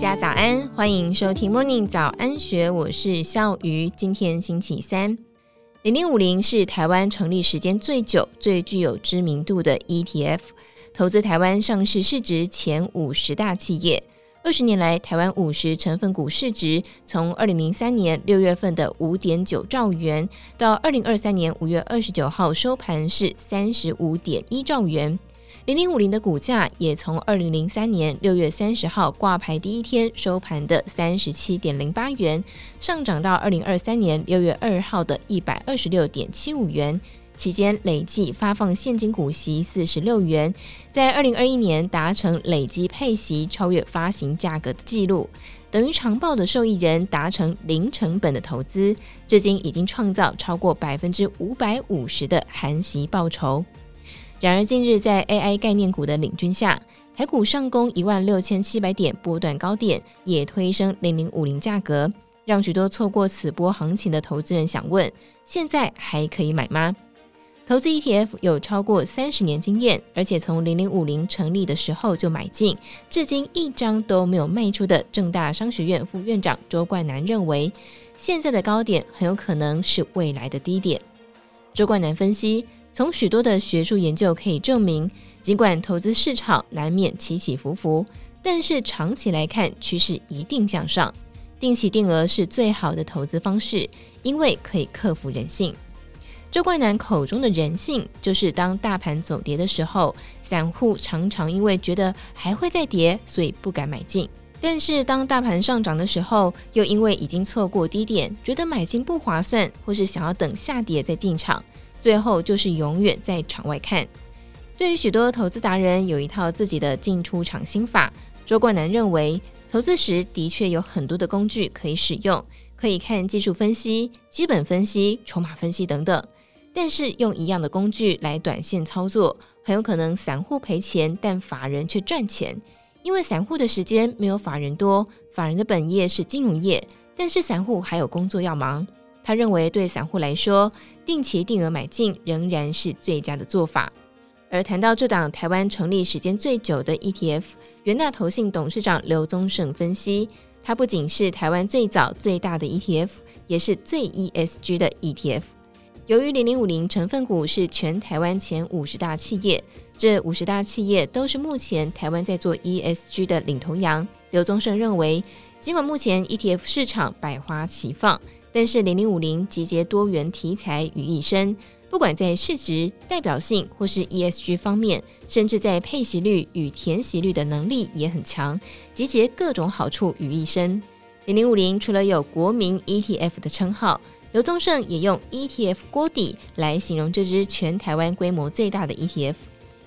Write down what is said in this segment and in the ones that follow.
家早安，欢迎收听 Morning 早安学，我是笑瑜。今天星期三，零零五零是台湾成立时间最久、最具有知名度的 ETF，投资台湾上市市值前五十大企业。二十年来，台湾五十成分股市值从二零零三年六月份的五点九兆元，到二零二三年五月二十九号收盘是三十五点一兆元。零零五零的股价也从二零零三年六月三十号挂牌第一天收盘的三十七点零八元，上涨到二零二三年六月二号的一百二十六点七五元，期间累计发放现金股息四十六元，在二零二一年达成累计配息超越发行价格的记录，等于长报的受益人达成零成本的投资，至今已经创造超过百分之五百五十的含息报酬。然而，近日在 AI 概念股的领军下，台股上攻一万六千七百点波段高点，也推升零零五零价格，让许多错过此波行情的投资人想问：现在还可以买吗？投资 ETF 有超过三十年经验，而且从零零五零成立的时候就买进，至今一张都没有卖出的正大商学院副院长周冠南认为，现在的高点很有可能是未来的低点。周冠南分析。从许多的学术研究可以证明，尽管投资市场难免起起伏伏，但是长期来看趋势一定向上。定期定额是最好的投资方式，因为可以克服人性。周冠南口中的人性，就是当大盘走跌的时候，散户常常因为觉得还会再跌，所以不敢买进；但是当大盘上涨的时候，又因为已经错过低点，觉得买进不划算，或是想要等下跌再进场。最后就是永远在场外看。对于许多投资达人有一套自己的进出场心法，周冠南认为，投资时的确有很多的工具可以使用，可以看技术分析、基本分析、筹码分析等等。但是用一样的工具来短线操作，很有可能散户赔钱，但法人却赚钱，因为散户的时间没有法人多，法人的本业是金融业，但是散户还有工作要忙。他认为，对散户来说，定期定额买进仍然是最佳的做法。而谈到这档台湾成立时间最久的 ETF，元大投信董事长刘宗盛分析，它不仅是台湾最早最大的 ETF，也是最 ESG 的 ETF。由于零零五零成分股是全台湾前五十大企业，这五十大企业都是目前台湾在做 ESG 的领头羊。刘宗盛认为，尽管目前 ETF 市场百花齐放，但是零零五零集结多元题材于一身，不管在市值、代表性或是 ESG 方面，甚至在配息率与填息率的能力也很强，集结各种好处于一身。零零五零除了有国民 ETF 的称号，刘宗盛也用 ETF 锅底来形容这支全台湾规模最大的 ETF。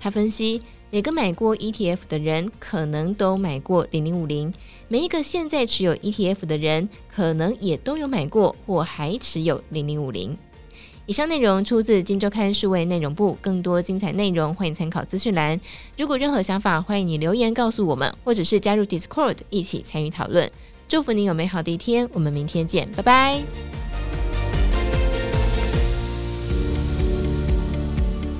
他分析。每个买过 ETF 的人，可能都买过零零五零；每一个现在持有 ETF 的人，可能也都有买过或还持有零零五零。以上内容出自《金周刊》数位内容部，更多精彩内容欢迎参考资讯栏。如果任何想法，欢迎你留言告诉我们，或者是加入 Discord 一起参与讨论。祝福你有美好的一天，我们明天见，拜拜。